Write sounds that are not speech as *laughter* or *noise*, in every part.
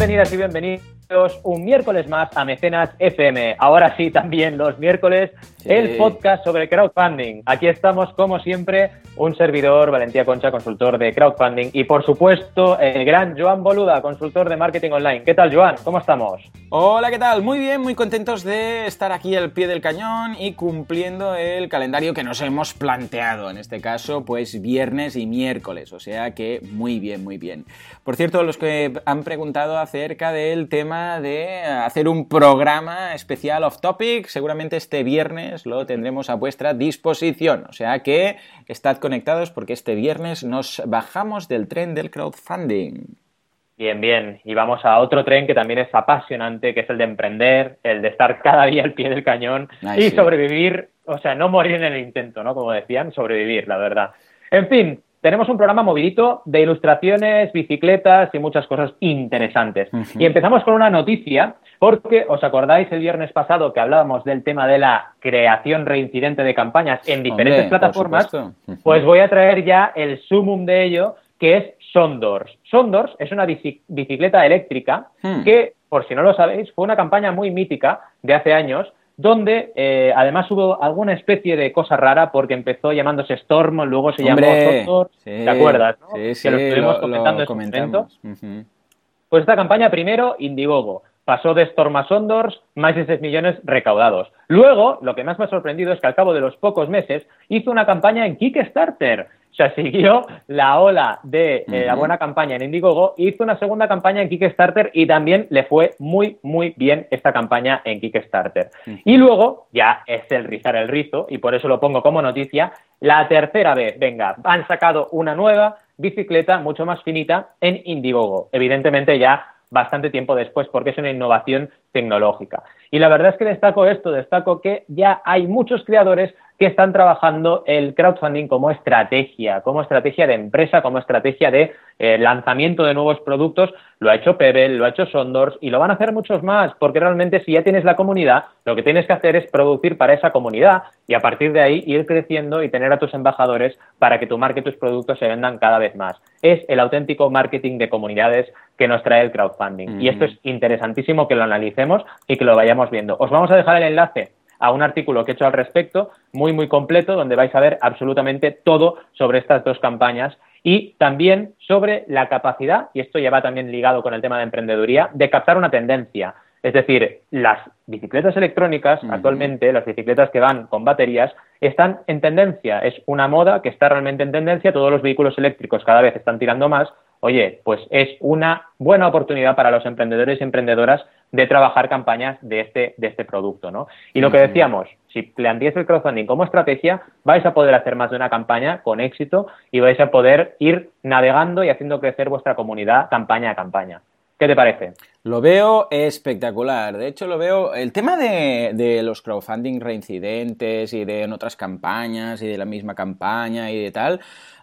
Bienvenidas y bienvenidos un miércoles más a Mecenas FM. Ahora sí, también los miércoles, el podcast sobre crowdfunding. Aquí estamos, como siempre, un servidor, Valentía Concha, consultor de crowdfunding, y por supuesto, el gran Joan Boluda, consultor de marketing online. ¿Qué tal, Joan? ¿Cómo estamos? Hola, ¿qué tal? Muy bien, muy contentos de estar aquí al pie del cañón y cumpliendo el calendario que nos hemos planteado. En este caso, pues viernes y miércoles. O sea que muy bien, muy bien. Por cierto, los que han preguntado acerca del tema de hacer un programa especial off topic. Seguramente este viernes lo tendremos a vuestra disposición. O sea que estad conectados porque este viernes nos bajamos del tren del crowdfunding. Bien, bien. Y vamos a otro tren que también es apasionante, que es el de emprender, el de estar cada día al pie del cañón y sobrevivir, o sea, no morir en el intento, ¿no? Como decían, sobrevivir, la verdad. En fin, tenemos un programa movidito de ilustraciones, bicicletas y muchas cosas interesantes. Y empezamos con una noticia, porque os acordáis el viernes pasado que hablábamos del tema de la creación reincidente de campañas en diferentes plataformas, pues voy a traer ya el sumum de ello, que es Sondors. Sondors es una bicicleta eléctrica hmm. que, por si no lo sabéis, fue una campaña muy mítica de hace años donde eh, además hubo alguna especie de cosa rara porque empezó llamándose Storm, luego se llamó Thor, ¿te acuerdas? ¿no? Sí, sí, que lo estuvimos comentando en Pues esta campaña primero, Indiegogo, pasó de Storm a Sondors, más de 6 millones recaudados. Luego, lo que más me ha sorprendido es que al cabo de los pocos meses hizo una campaña en Kickstarter, o sea, *laughs* siguió la ola de eh, la buena campaña en Indiegogo, hizo una segunda campaña en Kickstarter y también le fue muy, muy bien esta campaña en Kickstarter. Y luego, ya es el rizar el rizo, y por eso lo pongo como noticia, la tercera vez, venga, han sacado una nueva bicicleta mucho más finita en Indiegogo. Evidentemente ya bastante tiempo después porque es una innovación tecnológica. Y la verdad es que destaco esto, destaco que ya hay muchos creadores que están trabajando el crowdfunding como estrategia, como estrategia de empresa, como estrategia de eh, lanzamiento de nuevos productos. Lo ha hecho Pebble, lo ha hecho Sondors y lo van a hacer muchos más, porque realmente si ya tienes la comunidad, lo que tienes que hacer es producir para esa comunidad y a partir de ahí ir creciendo y tener a tus embajadores para que tu marca y tus productos se vendan cada vez más. Es el auténtico marketing de comunidades que nos trae el crowdfunding. Y esto es interesantísimo que lo analicemos y que lo vayamos viendo. Os vamos a dejar el enlace a un artículo que he hecho al respecto, muy, muy completo, donde vais a ver absolutamente todo sobre estas dos campañas y también sobre la capacidad, y esto ya va también ligado con el tema de emprendeduría, de captar una tendencia. Es decir, las bicicletas electrónicas, actualmente, las bicicletas que van con baterías, están en tendencia. Es una moda que está realmente en tendencia. Todos los vehículos eléctricos cada vez están tirando más. Oye, pues es una buena oportunidad para los emprendedores y emprendedoras de trabajar campañas de este, de este producto, ¿no? Y lo que decíamos, si planteáis el crowdfunding como estrategia, vais a poder hacer más de una campaña con éxito y vais a poder ir navegando y haciendo crecer vuestra comunidad campaña a campaña. ¿Qué te parece? Lo veo espectacular. De hecho, lo veo. El tema de, de, los crowdfunding reincidentes y de en otras campañas y de la misma campaña y de tal.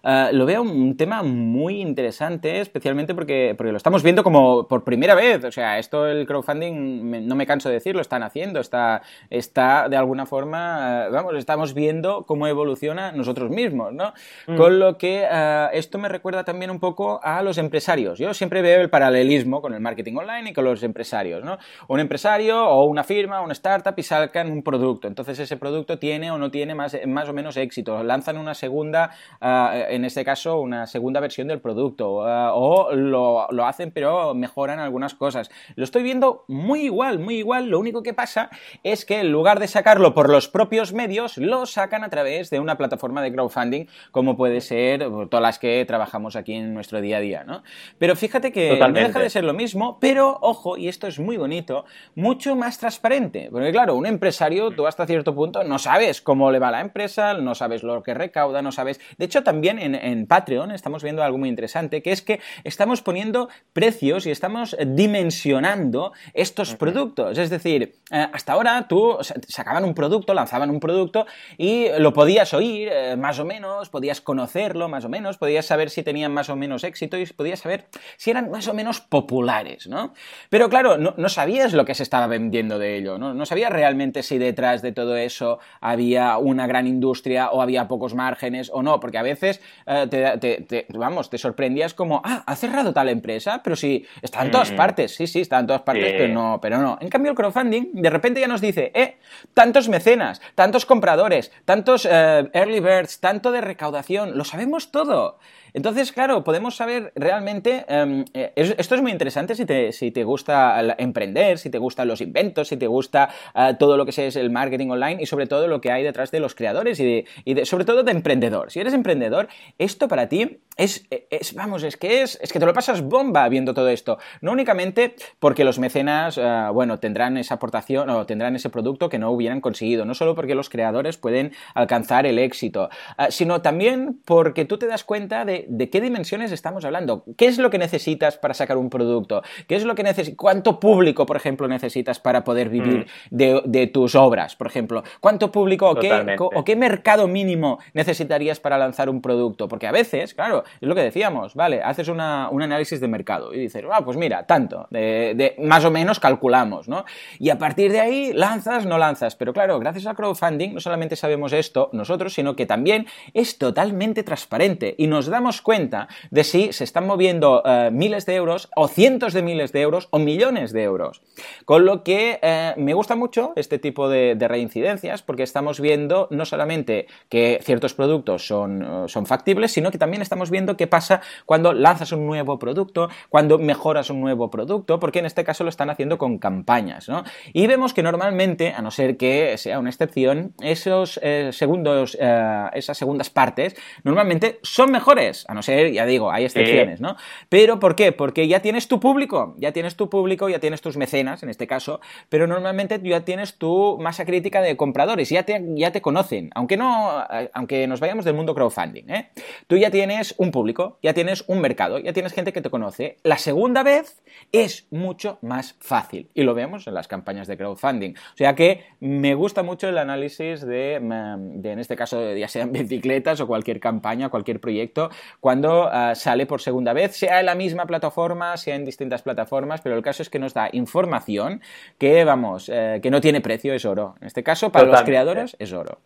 Eh, lo veo un tema muy interesante, especialmente porque, porque lo estamos viendo como por primera vez. O sea, esto el crowdfunding, no me canso de decirlo, están haciendo, está, está de alguna forma, eh, vamos, estamos viendo cómo evoluciona nosotros mismos, ¿no? Mm. Con lo que eh, esto me recuerda también un poco a los empresarios. Yo siempre veo el paralelismo con el marketing online y con los empresarios, ¿no? Un empresario o una firma, una startup y sacan un producto. Entonces ese producto tiene o no tiene más, más o menos éxito. Lanzan una segunda en este caso, una segunda versión del producto. Uh, o lo, lo, hacen, pero mejoran algunas cosas. Lo estoy viendo muy igual, muy igual. Lo único que pasa es que en lugar de sacarlo por los propios medios, lo sacan a través de una plataforma de crowdfunding, como puede ser todas las que trabajamos aquí en nuestro día a día, ¿no? Pero fíjate que no deja de ser lo mismo, pero ojo, y esto es muy bonito, mucho más transparente. Porque claro, un empresario, tú hasta cierto punto no sabes cómo le va a la empresa, no sabes lo que recauda, no sabes. De hecho, también en, Patreon estamos viendo algo muy interesante, que es que estamos poniendo precios y estamos dimensionando estos productos. Es decir, eh, hasta ahora tú sacaban un producto, lanzaban un producto y lo podías oír eh, más o menos, podías conocerlo más o menos, podías saber si tenían más o menos éxito y podías saber si eran más o menos populares, ¿no? Pero claro, no, sabías lo que se estaba vendiendo de ello, ¿no? No sabías realmente si detrás de todo eso había una gran industria o había pocos márgenes o no, porque a veces eh, te, vamos, te sorprendías como, ah, ha cerrado tal empresa, pero sí, está en todas mm. partes, sí, sí, está en todas partes, pero no, pero no. En cambio, el crowdfunding de repente ya nos dice, eh, tantos mecenas, tantos compradores, tantos eh, early birds, tanto de recaudación, lo sabemos todo. Entonces, claro, podemos saber realmente, em, eh, esto es muy interesante si te, si te gusta emprender, si te gustan los inventos, si te gusta eh, todo lo que es el marketing online y sobre todo lo que hay detrás de los creadores y, de, sobre todo de emprendedor. Si eres emprendedor, esto para ti es, es, vamos, es que es, es que te lo pasas bomba viendo todo esto. No únicamente porque los mecenas, eh, bueno, tendrán esa aportación o tendrán ese producto que no hubieran conseguido, no solo porque los creadores pueden alcanzar el éxito, sino también porque tú te das cuenta de, de qué dimensiones estamos hablando. ¿Qué es lo que necesitas para sacar un producto? ¿Qué es lo que necesitas? ¿Cuánto público, por ejemplo, necesitas para poder vivir mm. de, tus obras, por ejemplo? ¿Cuánto público o qué, o qué, mercado mínimo necesitarías para lanzar un producto? Porque a veces, claro, es lo que decíamos, ¿vale? Haces un análisis de mercado y dices, ah, pues mira, tanto, de, más o menos calculamos, ¿no? Y a partir de ahí lanzas, no lanzas. Pero claro, gracias al crowdfunding no solamente sabemos esto nosotros, sino que también es totalmente transparente y nos damos cuenta de si se están moviendo eh, miles de euros o cientos de miles de euros o millones de euros. Con lo que eh, me gusta mucho este tipo de, reincidencias porque estamos viendo no solamente que ciertos productos son, eh, son factibles, sino que también estamos viendo qué pasa cuando lanzas un nuevo producto, cuando mejoras un nuevo producto, porque en este caso lo están haciendo con campañas, ¿no? Y vemos que normalmente, a no ser que sea una excepción, esos segundos, esas segundas partes, normalmente son mejores a no ser, ya digo, hay excepciones, ¿no? Pero ¿por qué? Porque ya tienes tu público, ya tienes tu público, ya tienes tus mecenas, en este caso, pero normalmente ya tienes tu masa crítica de compradores, ya te, ya te conocen, aunque no, aunque nos vayamos del mundo crowdfunding, ¿eh? Tú ya tienes un público, ya tienes un mercado, ya tienes gente que te conoce. La segunda vez es mucho más fácil y lo vemos en las campañas de crowdfunding. O sea que me gusta mucho el análisis de, mm, de en este caso, ya sean bicicletas o cualquier campaña, cualquier proyecto, cuando ah, sale por segunda vez, sea en la misma plataforma, sea en distintas plataformas, pero el caso es que nos da información que, vamos, eh, que no tiene precio, es oro. En este caso, para los creadores, es oro.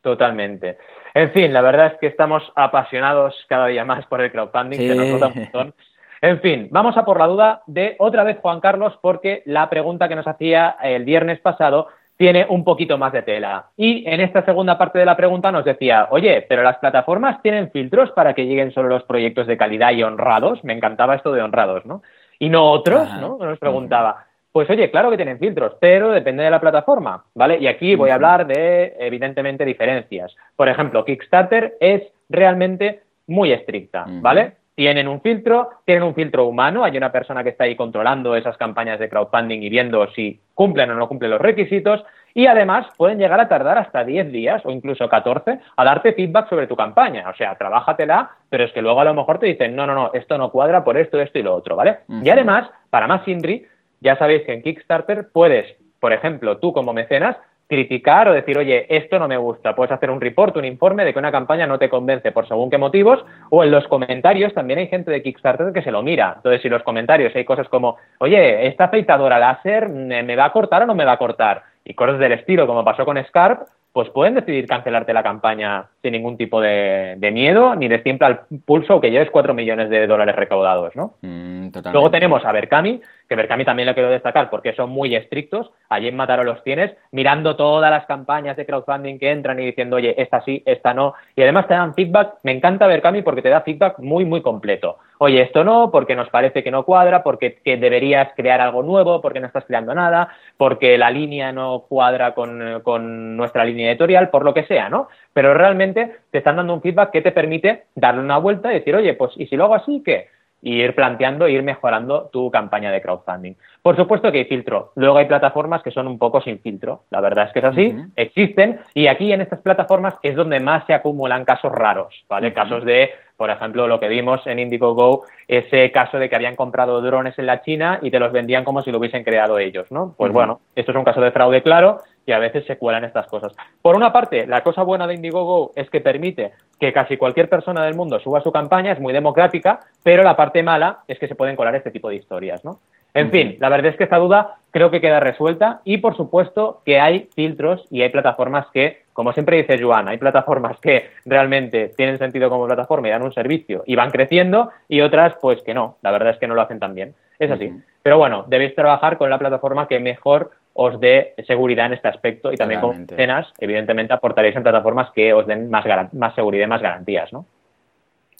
Totalmente. En fin, la verdad es que estamos apasionados cada día más por el crowdfunding, que nos nota un montón. En fin, vamos a por la duda de otra vez Juan Carlos, porque la pregunta que nos hacía el viernes pasado tiene un poquito más de tela. Y en esta segunda parte de la pregunta nos decía, oye, pero las plataformas tienen filtros para que lleguen solo los proyectos de calidad y honrados. Me encantaba esto de honrados, ¿no? Y no otros, ¿no? Nos preguntaba. Pues oye, claro que tienen filtros, pero depende de la plataforma, ¿vale? Y aquí voy a hablar de, evidentemente, diferencias. Por ejemplo, Kickstarter es realmente muy estricta, ¿vale? Tienen un filtro, tienen un filtro humano, hay una persona que está ahí controlando esas campañas de crowdfunding y viendo si cumplen o no cumplen los requisitos, y además pueden llegar a tardar hasta 10 días o incluso 14 a darte feedback sobre tu campaña. O sea, trabájatela, pero es que luego a lo mejor te dicen, no, no, no, esto no cuadra por esto, esto y lo otro, ¿vale? Y además, para más Inri, ya sabéis que en Kickstarter puedes, por ejemplo, tú como mecenas, criticar o decir, oye, esto no me gusta. Puedes hacer un report, un informe de que una campaña no te convence por según qué motivos, o en los comentarios también hay gente de Kickstarter que se lo mira. Entonces, si en los comentarios hay cosas como, oye, esta afeitadora láser me va a cortar o no me va a cortar, y cosas del estilo, como pasó con Scarp, pues pueden decidir cancelarte la campaña sin ningún tipo de, miedo ni de siempre al pulso que lleves 4 millones de dólares recaudados, ¿no? Mm, Luego tenemos a Berkami, que Berkami también lo quiero destacar porque son muy estrictos. Allí en Mataro los tienes mirando todas las campañas de crowdfunding que entran y diciendo, oye, esta sí, esta no. Y además te dan feedback. Me encanta Berkami porque te da feedback muy, muy completo. Oye, esto no, porque nos parece que no cuadra, porque deberías crear algo nuevo, porque no estás creando nada, porque la línea no cuadra con, con nuestra línea editorial, por lo que sea, ¿no? Pero realmente te están dando un feedback que te permite darle una vuelta y decir, oye, pues, ¿y si lo hago así, qué? Y ir planteando e ir mejorando tu campaña de crowdfunding. Por supuesto que hay filtro. Luego hay plataformas que son un poco sin filtro. La verdad es que es así, existen y aquí en estas plataformas es donde más se acumulan casos raros, ¿vale? Casos de, por ejemplo, lo que vimos en Indiegogo, ese caso de que habían comprado drones en la China y te los vendían como si lo hubiesen creado ellos, ¿no? Pues bueno, esto es un caso de fraude claro y a veces se cuelan estas cosas. Por una parte, la cosa buena de Indiegogo es que permite que casi cualquier persona del mundo suba su campaña, es muy democrática, pero la parte mala es que se pueden colar este tipo de historias, ¿no? En fin, la verdad es que esta duda creo que queda resuelta y, por supuesto, que hay filtros y hay plataformas que, como siempre dice Joan, hay plataformas que realmente tienen sentido como plataforma y dan un servicio y van creciendo y otras, pues que no, la verdad es que no lo hacen tan bien. Es así. Pero bueno, debéis trabajar con la plataforma que mejor os dé seguridad en este aspecto y también con cenas, evidentemente, aportaréis en plataformas que os den más, más seguridad y más garantías, ¿no?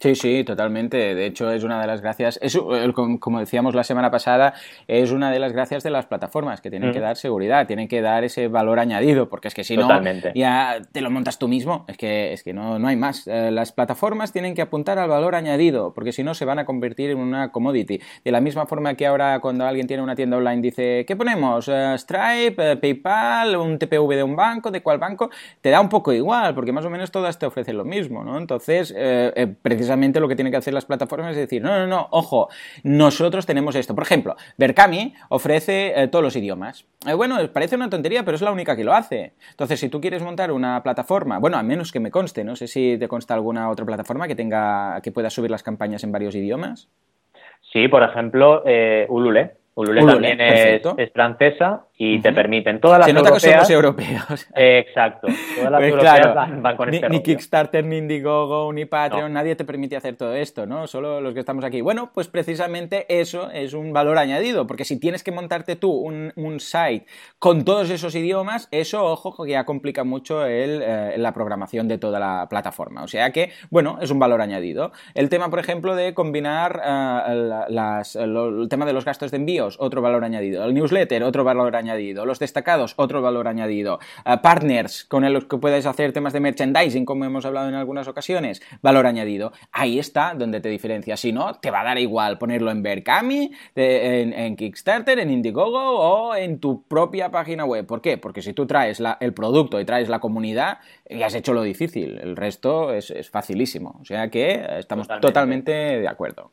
Sí, sí, totalmente. De hecho, es una de las gracias, es, como decíamos la semana pasada, es una de las gracias de las plataformas, que tienen que mm. dar seguridad, tienen que dar ese valor añadido, porque es que si no, ya te lo montas tú mismo, es que, es que no, no hay más. Eh, las plataformas tienen que apuntar al valor añadido, porque si no se van a convertir en una commodity. De la misma forma que ahora cuando alguien tiene una tienda online dice, ¿qué ponemos? Eh, Stripe, eh, PayPal, un TPV de un banco, ¿de cuál banco? Te da un poco igual, porque más o menos todas te ofrecen lo mismo, ¿no? Entonces, precisamente precisamente lo que tienen que hacer las plataformas es decir, no, no, no, ojo, nosotros tenemos esto. Por ejemplo, Berkami ofrece eh, todos los idiomas. Eh, bueno, parece una tontería, pero es la única que lo hace. Entonces, si tú quieres montar una plataforma, bueno, a menos que me conste, no sé si te consta alguna otra plataforma que tenga, que pueda subir las campañas en varios idiomas. Sí, por ejemplo, eh, Ulule. Ulule, también es, francesa y te permiten todas las Se nota europeas, que somos europeos. *laughs* exacto. Todas las pues europeas van, con ni, este Ni Kickstarter, ni Indiegogo, ni Patreon, nadie te permite hacer todo esto, ¿no? Solo los que estamos aquí. Bueno, pues precisamente eso es un valor añadido, porque si tienes que montarte tú un, site con todos esos idiomas, eso, ojo, que ya complica mucho el, eh, la programación de toda la plataforma. O sea que, bueno, es un valor añadido. El tema, por ejemplo, de combinar eh, las, el tema de los gastos de envío otro valor añadido. El newsletter, otro valor añadido. Los destacados, otro valor añadido. Eh, partners, con los que puedes hacer temas de merchandising, como hemos hablado en algunas ocasiones, valor añadido. Ahí está donde te diferencias. Si no, te va a dar igual ponerlo en Berkami, en, Kickstarter, en Indiegogo o en tu propia página web. ¿Por qué? Porque si tú traes el producto y traes la comunidad, ya has hecho lo difícil. El resto es, facilísimo. O sea que estamos totalmente de acuerdo.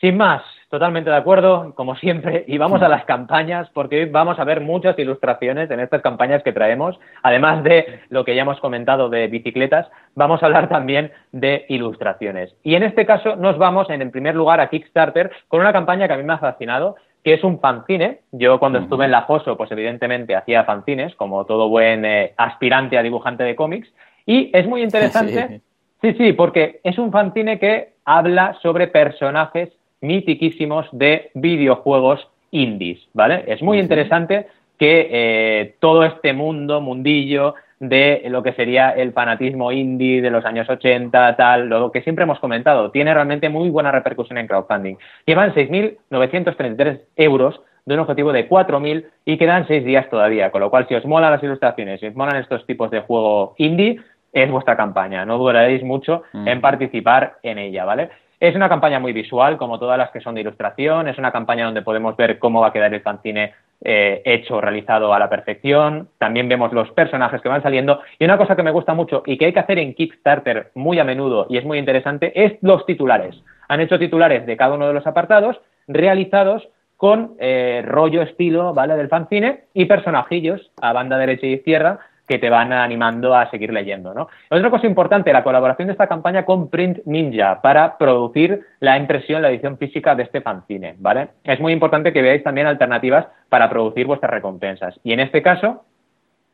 Sin más, totalmente de acuerdo, como siempre, y vamos a las campañas, porque hoy vamos a ver muchas ilustraciones en estas campañas que traemos. Además de lo que ya hemos comentado de bicicletas, vamos a hablar también de ilustraciones. Y en este caso nos vamos, en, primer lugar, a Kickstarter con una campaña que a mí me ha fascinado, que es un fanzine. Yo cuando estuve en la FOSO, pues evidentemente hacía fanzines, como todo buen eh, aspirante a dibujante de cómics, y es muy *laughs* interesante. Sí. sí, sí, porque es un fanzine que habla sobre personajes mitiquísimos de videojuegos indies, ¿vale? Es muy interesante que eh, todo este mundo, mundillo de lo que sería el fanatismo indie de los años 80, tal, lo que siempre hemos comentado, tiene realmente muy buena repercusión en crowdfunding. Llevan 6.933 euros de un objetivo de 4.000 y quedan 6 días todavía, con lo cual si os molan las ilustraciones, si os molan estos tipos de juego indie, es vuestra campaña, no dudaréis mucho en participar en ella, ¿vale? Es una campaña muy visual, como todas las que son de ilustración. Es una campaña donde podemos ver cómo va a quedar el fanzine eh, hecho, realizado a la perfección. También vemos los personajes que van saliendo. Y una cosa que me gusta mucho y que hay que hacer en Kickstarter muy a menudo y es muy interesante es los titulares. Han hecho titulares de cada uno de los apartados realizados con eh, rollo estilo, ¿vale? Del fanzine y personajillos a banda derecha y izquierda que te van animando a seguir leyendo. ¿no? Otra cosa importante, la colaboración de esta campaña con Print Ninja para producir la impresión, la edición física de este fanzine. ¿vale? Es muy importante que veáis también alternativas para producir vuestras recompensas. Y en este caso,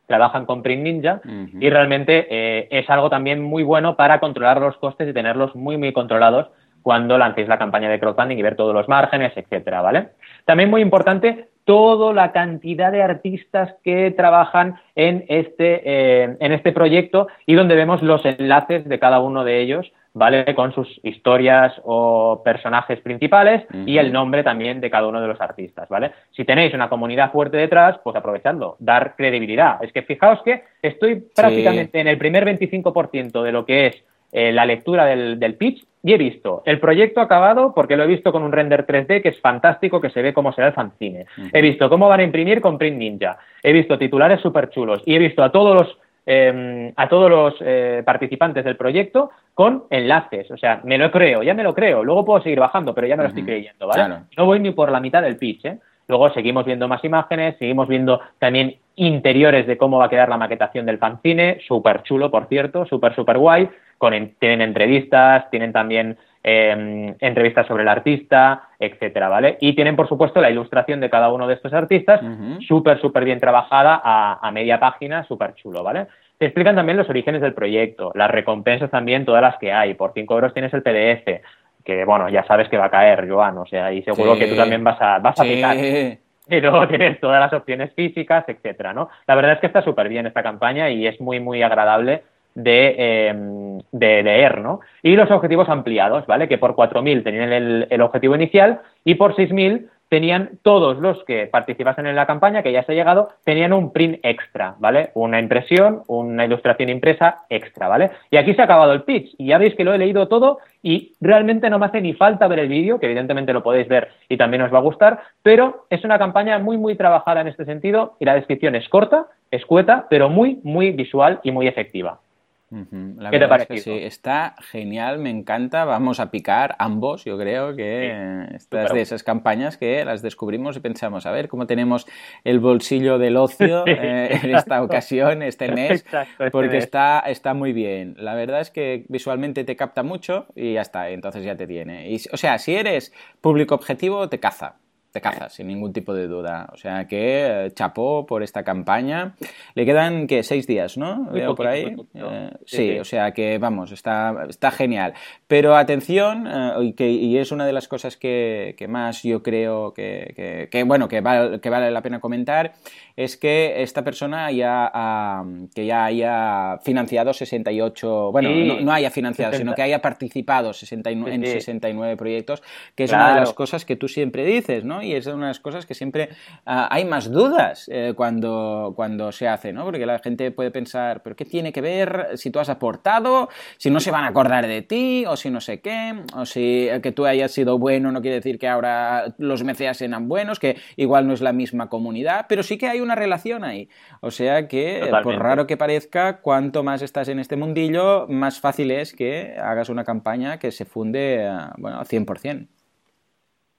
trabajan con Print Ninja y realmente eh, es algo también muy bueno para controlar los costes y tenerlos muy, muy controlados cuando lancéis la campaña de crowdfunding y ver todos los márgenes, etcétera, ¿vale? También muy importante toda la cantidad de artistas que trabajan en este, eh, en este proyecto y donde vemos los enlaces de cada uno de ellos, ¿vale? Con sus historias o personajes principales y el nombre también de cada uno de los artistas, ¿vale? Si tenéis una comunidad fuerte detrás, pues aprovechadlo, dar credibilidad. Es que fijaos que estoy prácticamente en el primer 25% de lo que es eh, la lectura del, del, pitch y he visto el proyecto acabado porque lo he visto con un render 3D que es fantástico, que se ve cómo será el fanzine. He visto cómo van a imprimir con Print Ninja. He visto titulares súper chulos y he visto a todos los em, a todos los eh, participantes del proyecto con enlaces. O sea, me lo creo, ya me lo creo. Luego puedo seguir bajando, pero ya me lo estoy creyendo, ¿vale? No voy ni por la mitad del pitch, ¿eh? Luego seguimos viendo más imágenes, seguimos viendo también interiores de cómo va a quedar la maquetación del fanzine, súper chulo, por cierto, súper, súper guay. Con, tienen entrevistas, tienen también eh, entrevistas sobre el artista, etcétera, ¿vale? Y tienen, por supuesto, la ilustración de cada uno de estos artistas, súper, súper bien trabajada a, a media página, súper chulo, ¿vale? Te explican también los orígenes del proyecto, las recompensas también, todas las que hay. Por 5 euros tienes el PDF, que bueno, ya sabes que va a caer, Joan, o sea, y seguro que tú también vas a, vas a picar. Y luego tienes todas las opciones físicas, etcétera, ¿no? La verdad es que está súper bien esta campaña y es muy, muy agradable de, de, leer, ¿no? Y los objetivos ampliados, ¿vale? Que por 4.000 tenían el, el objetivo inicial y por 6.000 tenían todos los que participasen en la campaña, que ya se ha llegado, tenían un print extra, ¿vale? Una impresión, una ilustración impresa extra, ¿vale? Y aquí se ha acabado el pitch. Y ya veis que lo he leído todo y realmente no me hace ni falta ver el vídeo, que evidentemente lo podéis ver y también os va a gustar, pero es una campaña muy, muy trabajada en este sentido y la descripción es corta, escueta, pero muy, muy visual y muy efectiva. ¿Qué te parece? sí, está genial, me encanta. Vamos a picar ambos. Yo creo que estas de esas campañas que las descubrimos y pensamos, a ver cómo tenemos el bolsillo del ocio *laughs* eh, en esta ocasión, este mes, este porque Está, está muy bien. La verdad es que visualmente te capta mucho y ya está, entonces ya te tiene. Y, o sea, si eres público objetivo, te caza te cazas, sin ningún tipo de duda. O sea que eh, chapó por esta campaña. Le quedan, ¿qué? Seis días, ¿no? Veo por ahí. Eh, sí, o sea que, vamos, está, está genial. Pero atención, eh, y, que, y es una de las cosas que, que más yo creo que, que, bueno, que vale, que vale la pena comentar, es que esta persona ya, que ya haya financiado 68, bueno, no, haya financiado, sino que haya participado 69, en 69 proyectos, que es una de las cosas que tú siempre dices, ¿no? Y es una de las cosas que siempre ah, hay más dudas eh, cuando, cuando se hace, ¿no? Porque la gente puede pensar, ¿pero qué tiene que ver si tú has aportado? Si no se van a acordar de ti, o si no sé qué, o si que tú hayas sido bueno no quiere decir que ahora los meceas sean buenos, que igual no es la misma comunidad, pero sí que hay una relación ahí. O sea que, por raro que parezca, cuanto más estás en este mundillo, más fácil es que hagas una campaña que se funde, ah, bueno, 100%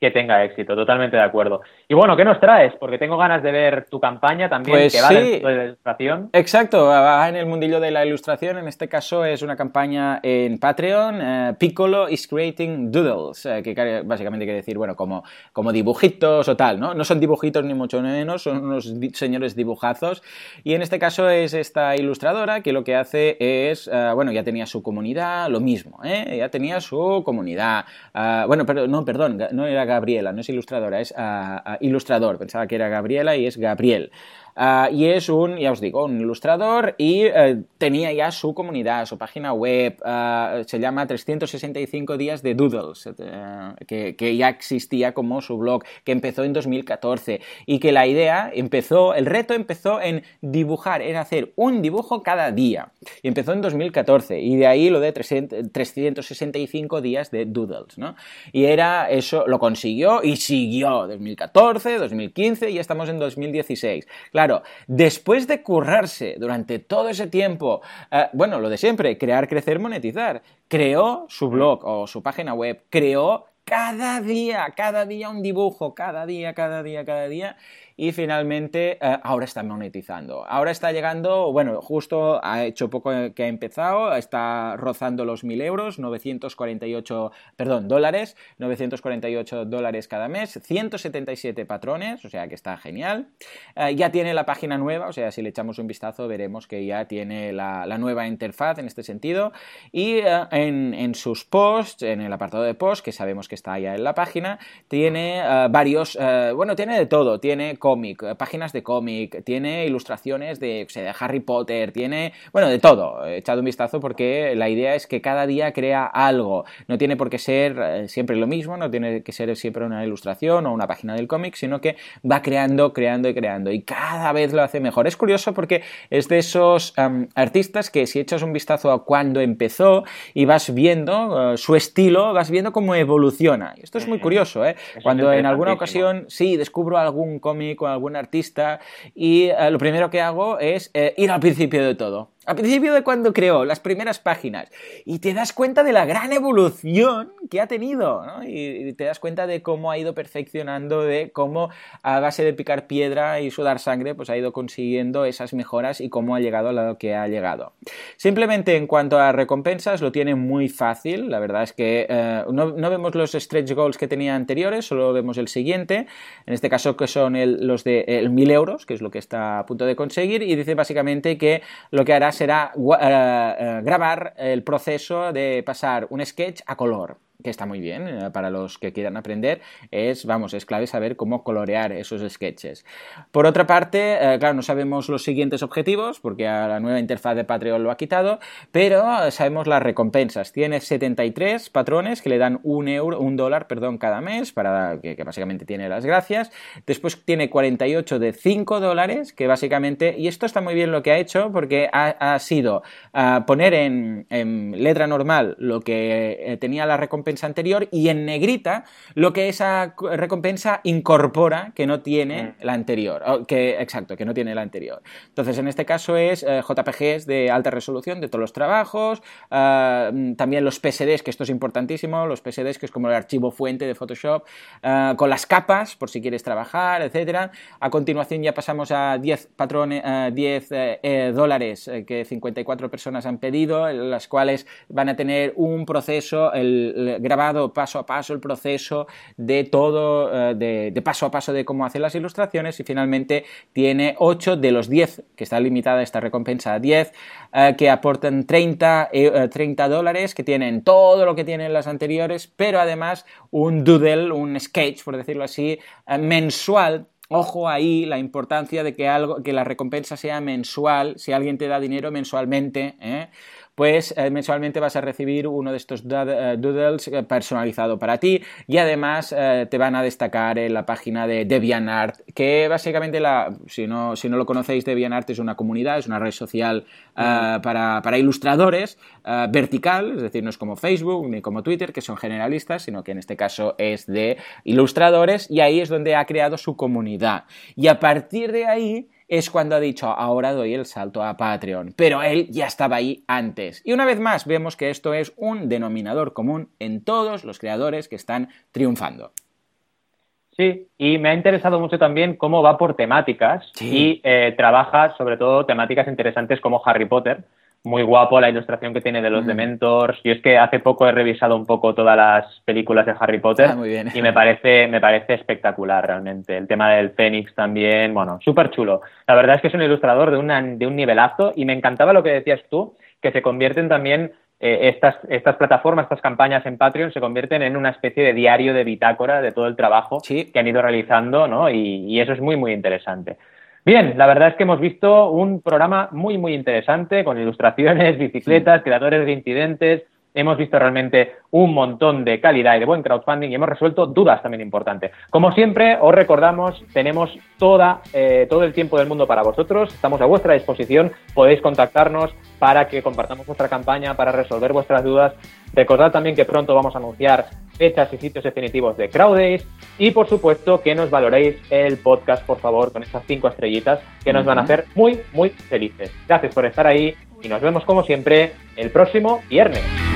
que tenga éxito, totalmente de acuerdo. Y bueno, ¿qué nos traes? Porque tengo ganas de ver tu campaña también, pues que va sí. de la ilustración. Exacto, va en el mundillo de la ilustración. En este caso es una campaña en Patreon, eh, Piccolo is creating doodles, eh, que básicamente quiere decir, bueno, como, como dibujitos o tal, ¿no? No son dibujitos ni mucho menos, son unos señores dibujazos. Y en este caso es esta ilustradora que lo que hace es, eh, bueno, ya tenía su comunidad, lo mismo, ¿eh? Ya tenía su comunidad. Ah, bueno, pero no, perdón, no era Gabriela, no es ilustradora, es ah, ah, ilustrador. Pensaba que era Gabriela y es Gabriel. Ah, y es un, ya os digo, un ilustrador y eh, tenía ya su comunidad, su página web, uh, se llama 365 días de Doodles, uh, que, que, ya existía como su blog, que empezó en 2014 y que la idea empezó, el reto empezó en dibujar, en hacer un dibujo cada día. Y empezó en 2014 y de ahí lo de 365 días de Doodles, ¿no? Y era eso, lo consiguió y siguió 2014, 2015 y ya estamos en 2016. Claro, Claro, después de currarse durante todo ese tiempo, eh, bueno, lo de siempre, crear, crecer, monetizar, creó su blog o su página web, creó cada día, cada día un dibujo, cada día, cada día, cada día, y finalmente eh, ahora está monetizando. Ahora está llegando, bueno, justo ha hecho poco que ha empezado, está rozando los 1000 euros, 948, perdón, dólares, 948 dólares cada mes, 177 patrones, o sea que está genial. Eh, ya tiene la página nueva, o sea, si le echamos un vistazo veremos que ya tiene la, nueva interfaz en este sentido. Y eh, en, en, sus posts, en el apartado de posts, que sabemos que está ya en la página, tiene varios, bueno, tiene de todo, tiene cómic, eh, páginas de cómic, tiene ilustraciones de, de Harry Potter, tiene, bueno, de todo. He echado un vistazo porque la idea es que cada día crea algo. No tiene por qué ser eh, siempre lo mismo, no tiene que ser siempre una ilustración o una página del cómic, sino que va creando, creando y creando. Y cada vez lo hace mejor. Es curioso porque es de esos artistas que si echas un vistazo a cuando empezó y vas viendo eh, su estilo, vas viendo cómo evoluciona. Y esto es muy curioso, ¿eh? Cuando en alguna ocasión, sí, descubro algún cómic con algún artista y eh, lo primero que hago es eh, ir al principio de todo al principio de cuando creó las primeras páginas y te das cuenta de la gran evolución que ha tenido ¿no? y, te das cuenta de cómo ha ido perfeccionando, de cómo a base de picar piedra y sudar sangre pues ha ido consiguiendo esas mejoras y cómo ha llegado a lo que ha llegado. Simplemente en cuanto a recompensas lo tiene muy fácil, la verdad es que eh, no, vemos los stretch goals que tenía anteriores, solo vemos el siguiente, en este caso que son los de el 1000 euros, que es lo que está a punto de conseguir y dice básicamente que lo que hará será eh, eh, grabar el proceso de pasar un sketch a color que está muy bien eh, para los que quieran aprender, es, vamos, es clave saber cómo colorear esos sketches. Por otra parte, eh, claro, no sabemos los siguientes objetivos, porque a la nueva interfaz de Patreon lo ha quitado, pero sabemos las recompensas. Tiene 73 patrones que le dan un euro, un dólar, perdón, cada mes, para que, básicamente tiene las gracias. Después tiene 48 de 5 dólares, que básicamente, y esto está muy bien lo que ha hecho, porque ha, sido ah, poner en, letra normal lo que eh, tenía la recompensa anterior y en negrita lo que esa recompensa incorpora que no tiene mm. la anterior. Que, exacto, que no tiene la anterior. Entonces, en este caso es eh, JPGs de alta resolución de todos los trabajos, eh, también los PSDs, que esto es importantísimo, los PSDs, que es como el archivo fuente de Photoshop, eh, con las capas, por si quieres trabajar, etcétera. A continuación ya pasamos a 10 patrones, 10 dólares que 54 personas han pedido, las cuales van a tener un proceso, el grabado paso a paso el proceso de todo, eh, de, paso a paso de cómo hacer las ilustraciones y finalmente tiene 8 de los 10, que está limitada esta recompensa a 10, eh, que aportan 30, 30 eh, dólares, que tienen todo lo que tienen las anteriores, pero además un doodle, un sketch, por decirlo así, mensual Ojo ahí la importancia de que algo, que la recompensa sea mensual, si alguien te da dinero mensualmente, ¿eh? Pues eh, mensualmente vas a recibir uno de estos eh, doodles eh, personalizado para ti y además te van a destacar en la página de DeviantArt, que básicamente, la, si, no, si no lo conocéis, DeviantArt es una comunidad, es una red social para, para, ilustradores vertical, es decir, no es como Facebook ni como Twitter, que son generalistas, sino que en este caso es de ilustradores y ahí es donde ha creado su comunidad. Y a partir de ahí es cuando ha dicho ahora doy el salto a Patreon, pero él ya estaba ahí antes. Y una vez más vemos que esto es un denominador común en todos los creadores que están triunfando. Sí, y me ha interesado mucho también cómo va por temáticas y eh, trabaja sobre todo temáticas interesantes como Harry Potter, muy guapo la ilustración que tiene de los mm. Dementors. Yo es que hace poco he revisado un poco todas las películas de Harry Potter ah, y me parece, me parece espectacular realmente. El tema del Fénix también, bueno, súper chulo. La verdad es que es un ilustrador de, una, de un nivelazo y me encantaba lo que decías tú, que se convierten también eh, estas, estas plataformas, estas campañas en Patreon se convierten en una especie de diario de bitácora de todo el trabajo que han ido realizando, ¿no? y eso es muy, muy interesante. Bien, la verdad es que hemos visto un programa muy, muy interesante con ilustraciones, bicicletas, creadores de incidentes. Hemos visto realmente un montón de calidad y de buen crowdfunding y hemos resuelto dudas también importantes. Como siempre, os recordamos, tenemos toda, eh, todo el tiempo del mundo para vosotros. Estamos a vuestra disposición. Podéis contactarnos para que compartamos vuestra campaña, para resolver vuestras dudas. Recordad también que pronto vamos a anunciar fechas y sitios definitivos de CrowdAce y por supuesto que nos valoréis el podcast, por favor, con estas cinco estrellitas que nos van a hacer muy, muy felices. Gracias por estar ahí y nos vemos como siempre el próximo viernes.